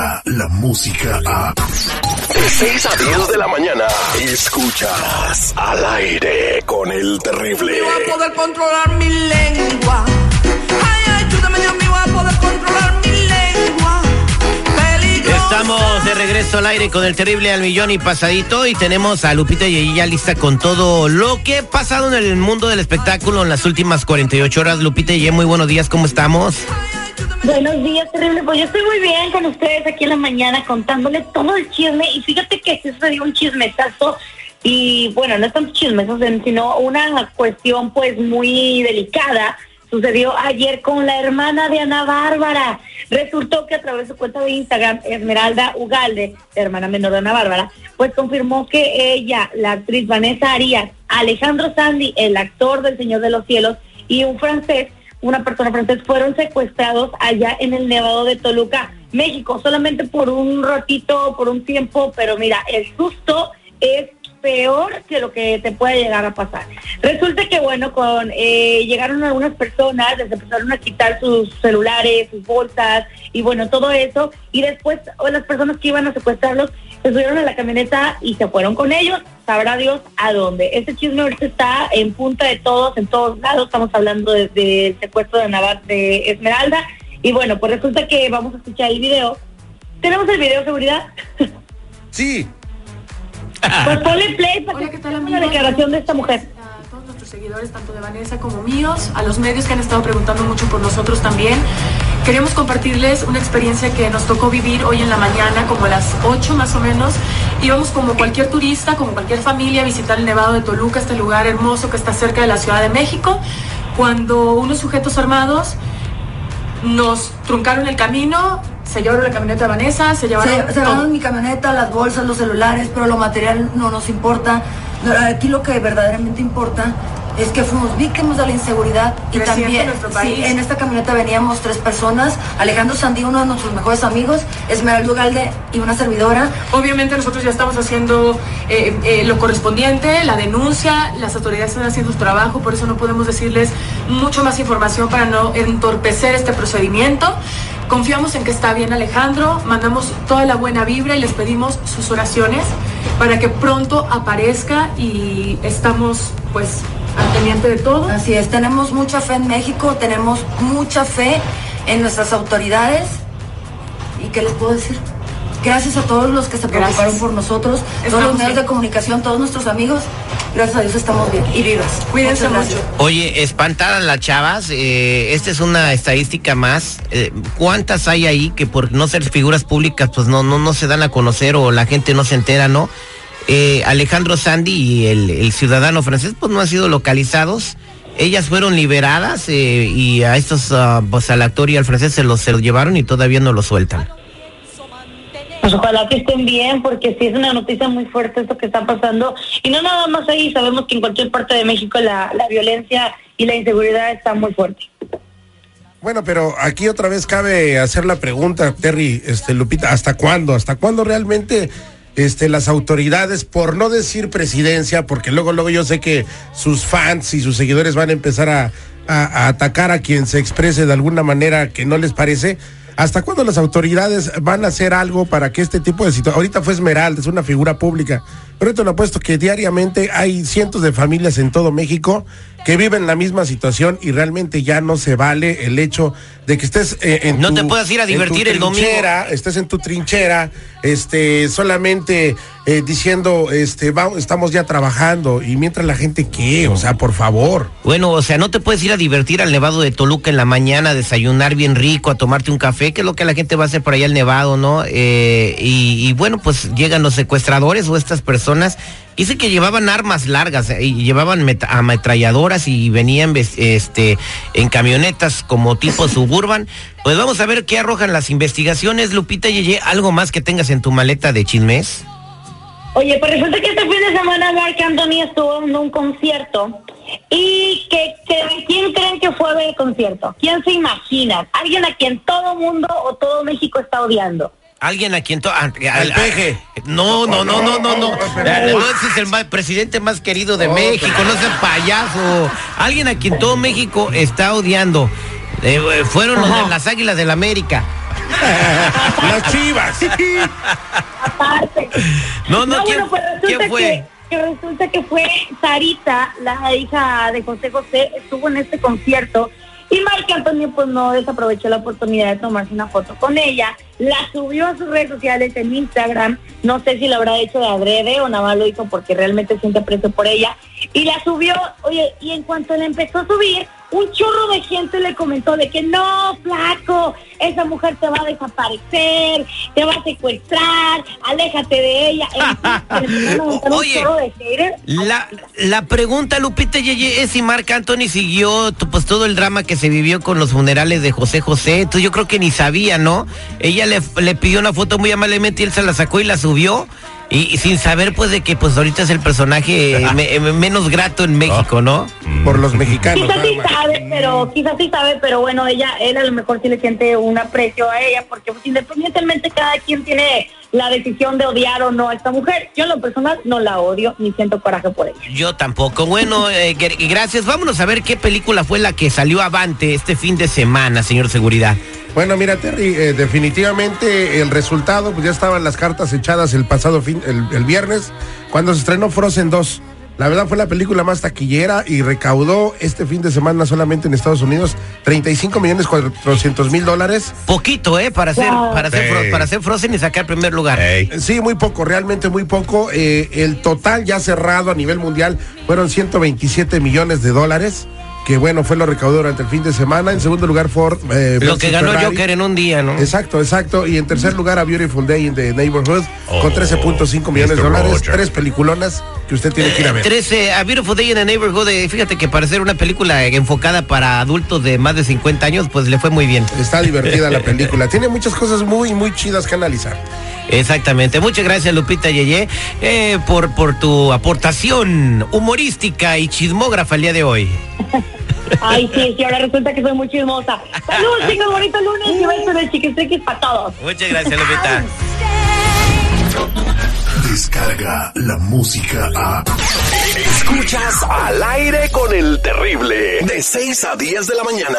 llega la música a... De 6 a 10 de la mañana, escuchas al aire con el terrible. Yo voy a poder controlar mi lengua. Ay, ay, ayúdame, Dios mío, voy a poder controlar mi lengua. Peligro. Estamos de regreso al aire con el terrible al millón y pasadito y tenemos a Lupita y ya lista con todo lo que ha pasado en el mundo del espectáculo en las últimas 48 horas. Lupita y muy buenos días, ¿cómo estamos? Buenos días, terrible. Pues yo estoy muy bien con ustedes aquí en la mañana contándole todo el chisme. Y fíjate que se sucedió un chismesazo. Y bueno, no es tanto chismesazo, sino una cuestión pues muy delicada. Sucedió ayer con la hermana de Ana Bárbara. Resultó que a través de su cuenta de Instagram, Esmeralda Ugalde, hermana menor de Ana Bárbara, pues confirmó que ella, la actriz Vanessa Arias, Alejandro Sandy, el actor del Señor de los Cielos, y un francés, una persona francesa, fueron secuestrados allá en el Nevado de Toluca, México, solamente por un ratito, por un tiempo, pero mira, el susto es peor que lo que te puede llegar a pasar. Resulta que bueno, con eh, llegaron algunas personas, les empezaron a quitar sus celulares, sus bolsas y bueno, todo eso, y después las personas que iban a secuestrarlos se subieron a la camioneta y se fueron con ellos, sabrá Dios a dónde. Este chisme ahorita está en punta de todos, en todos lados, estamos hablando del de, secuestro de Navar de Esmeralda, y bueno, pues resulta que vamos a escuchar el video. ¿Tenemos el video, seguridad? Sí, Pues ponle play para Hola, que ¿qué tal, la declaración de esta mujer. A todos nuestros seguidores, tanto de Vanessa como míos, a los medios que han estado preguntando mucho por nosotros también. Queremos compartirles una experiencia que nos tocó vivir hoy en la mañana, como a las 8 más o menos. Íbamos como cualquier turista, como cualquier familia, a visitar el Nevado de Toluca, este lugar hermoso que está cerca de la Ciudad de México, cuando unos sujetos armados nos truncaron el camino, se llevaron la camioneta de Vanessa, se llevaron... Se, llevaron mi camioneta, las bolsas, los celulares, pero lo material no nos importa. Aquí lo que verdaderamente importa es que fuimos víctimas de la inseguridad y también en nuestro sí, país. en esta camioneta veníamos tres personas, Alejandro Sandí, uno de nuestros mejores amigos, Esmeralda Ugalde y una servidora. Obviamente nosotros ya estamos haciendo eh, eh, lo correspondiente, la denuncia, las autoridades están haciendo su trabajo, por eso no podemos decirles mucho más información para no entorpecer este procedimiento. Confiamos en que está bien Alejandro, mandamos toda la buena vibra y les pedimos sus oraciones para que pronto aparezca y estamos pues al pendiente de todo. Así es, tenemos mucha fe en México, tenemos mucha fe en nuestras autoridades. ¿Y qué les puedo decir? Gracias a todos los que se preocuparon Gracias. por nosotros, todos los medios bien. de comunicación, todos nuestros amigos. Gracias a Dios estamos bien y vivas. Cuídense mucho. Oye, espantadas las chavas, eh, esta es una estadística más. Eh, ¿Cuántas hay ahí que por no ser figuras públicas pues no, no, no se dan a conocer o la gente no se entera, ¿no? Eh, Alejandro Sandy y el, el ciudadano francés pues no han sido localizados. Ellas fueron liberadas eh, y a estos, ah, pues al actor y al francés se los, se los llevaron y todavía no los sueltan. Pues ojalá que estén bien, porque sí es una noticia muy fuerte esto que está pasando. Y no nada más ahí, sabemos que en cualquier parte de México la, la violencia y la inseguridad está muy fuerte. bueno, pero aquí otra vez cabe hacer la pregunta, Terry, este, Lupita, ¿hasta cuándo? ¿Hasta cuándo realmente este, las autoridades, por no decir presidencia, porque luego, luego yo sé que sus fans y sus seguidores van a empezar a, atacar a quien se exprese de alguna manera que no les parece? ¿Hasta cuándo las autoridades van a hacer algo para que este tipo de situaciones... Ahorita fue Esmeralda, es una figura pública, pero te lo apuesto que diariamente hay cientos de familias en todo México que viven la misma situación y realmente ya no se vale el hecho de que estés eh, en No tu- te puedas ir a divertir el domingo. trinchera, estés en tu trinchera, este, solamente eh, diciendo, este, vamos, estamos ya trabajando y mientras la gente qué, o sea, por favor. Bueno, o sea, no te puedes ir a divertir al Nevado de Toluca en la mañana, a desayunar bien rico, a tomarte un café, que es lo que la gente va a hacer por allá al Nevado, ¿no? Eh, y, y bueno, pues llegan los secuestradores o estas personas. Dice que llevaban armas largas eh, y llevaban ametralladoras y venían este, en camionetas como tipo suburban. Pues vamos a ver qué arrojan las investigaciones. Lupita Yeye, ¿algo más que tengas en tu maleta de chismes? Oye, pues resulta que este fin de semana Marc Anthony estuvo en un concierto. ¿Y que, que- quién creen que fue a ver el concierto? ¿Quién se imagina? ¿Alguien a quien todo mundo o todo México está odiando? Alguien a quien... to- al- peje. No, no, no, no, no, no. No, ese es el presidente más querido de México, no sea payaso. Alguien a quien todo México está odiando. Eh, eh, fueron los de las Águilas del América. Las chivas. Aparte. No, no, ¿quién- bueno, pues quién fue? Que, que resulta que fue Sarita, la hija de José José, estuvo en este concierto y Marc Antonio pues no desaprovechó la oportunidad de tomarse una foto con ella, la subió a sus redes sociales en Instagram, no sé si lo habrá hecho de adrede o nada más lo hizo porque realmente siente aprecio por ella, y la subió, oye, y en cuanto la empezó a subir, un chorro de gente le comentó de que no, flaco, esa mujer te va a desaparecer, te va a secuestrar, aléjate de ella. Oye, de. La, la pregunta, Lupita Yeye, es si Marc Anthony siguió pues todo el drama que se vivió con los funerales de José José. Entonces yo creo que ni sabía, ¿no? Ella le, le pidió una foto muy amablemente y él se la sacó y la subió. Y, y sin saber pues de que pues ahorita es el personaje me- eh, menos grato en México, ¿no? Por los mexicanos. Quizás sí sabe, pero quizás sí sabe, pero bueno, ella, él a lo mejor sí le siente un aprecio a ella, porque pues, independientemente cada quien tiene la decisión de odiar o no a esta mujer. Yo en lo personal no la odio ni siento coraje por ella. Yo tampoco. Bueno, eh, gr- gracias. Vámonos a ver qué película fue la que salió avante este fin de semana, señor Seguridad. Bueno, mira, Terry, eh, definitivamente el resultado, pues ya estaban las cartas echadas el pasado fin, el, el viernes, cuando se estrenó Frozen 2. La verdad fue la película más taquillera y recaudó este fin de semana solamente en Estados Unidos 35 millones 400 mil dólares. Poquito, ¿eh? Para hacer, Wow. para hacer, para hacer Frozen y sacar primer lugar. Sí, muy poco, realmente muy poco. Eh, el total ya cerrado a nivel mundial fueron 127 millones de dólares, que bueno, fue lo recaudado durante el fin de semana. En segundo lugar, Ford. eh, Lo que ganó Ferrari. Joker en un día, ¿no? Exacto, exacto. Y en tercer lugar, A Beautiful Day in the Neighborhood, con Oh, 13.5 millones de dólares. Roger. Tres peliculonas que usted tiene que ir a ver. 13, A Beautiful Day in the Neighborhood, eh, fíjate que para ser una película enfocada para adultos de más de 50 años, pues le fue muy bien. Está divertida la película. Tiene muchas cosas muy, muy chidas que analizar. Exactamente. Muchas gracias, Lupita Yeye, eh, por, por tu aportación humorística y chismógrafa el día de hoy. Ay, sí, sí, ahora resulta que soy muy chismosa. Saludos, chicos, bonito lunes y besos de chiquistriquis para todos. Muchas gracias, Lupita. Descarga la música a. Escuchas al aire con el terrible. De 6 a 10 de la mañana.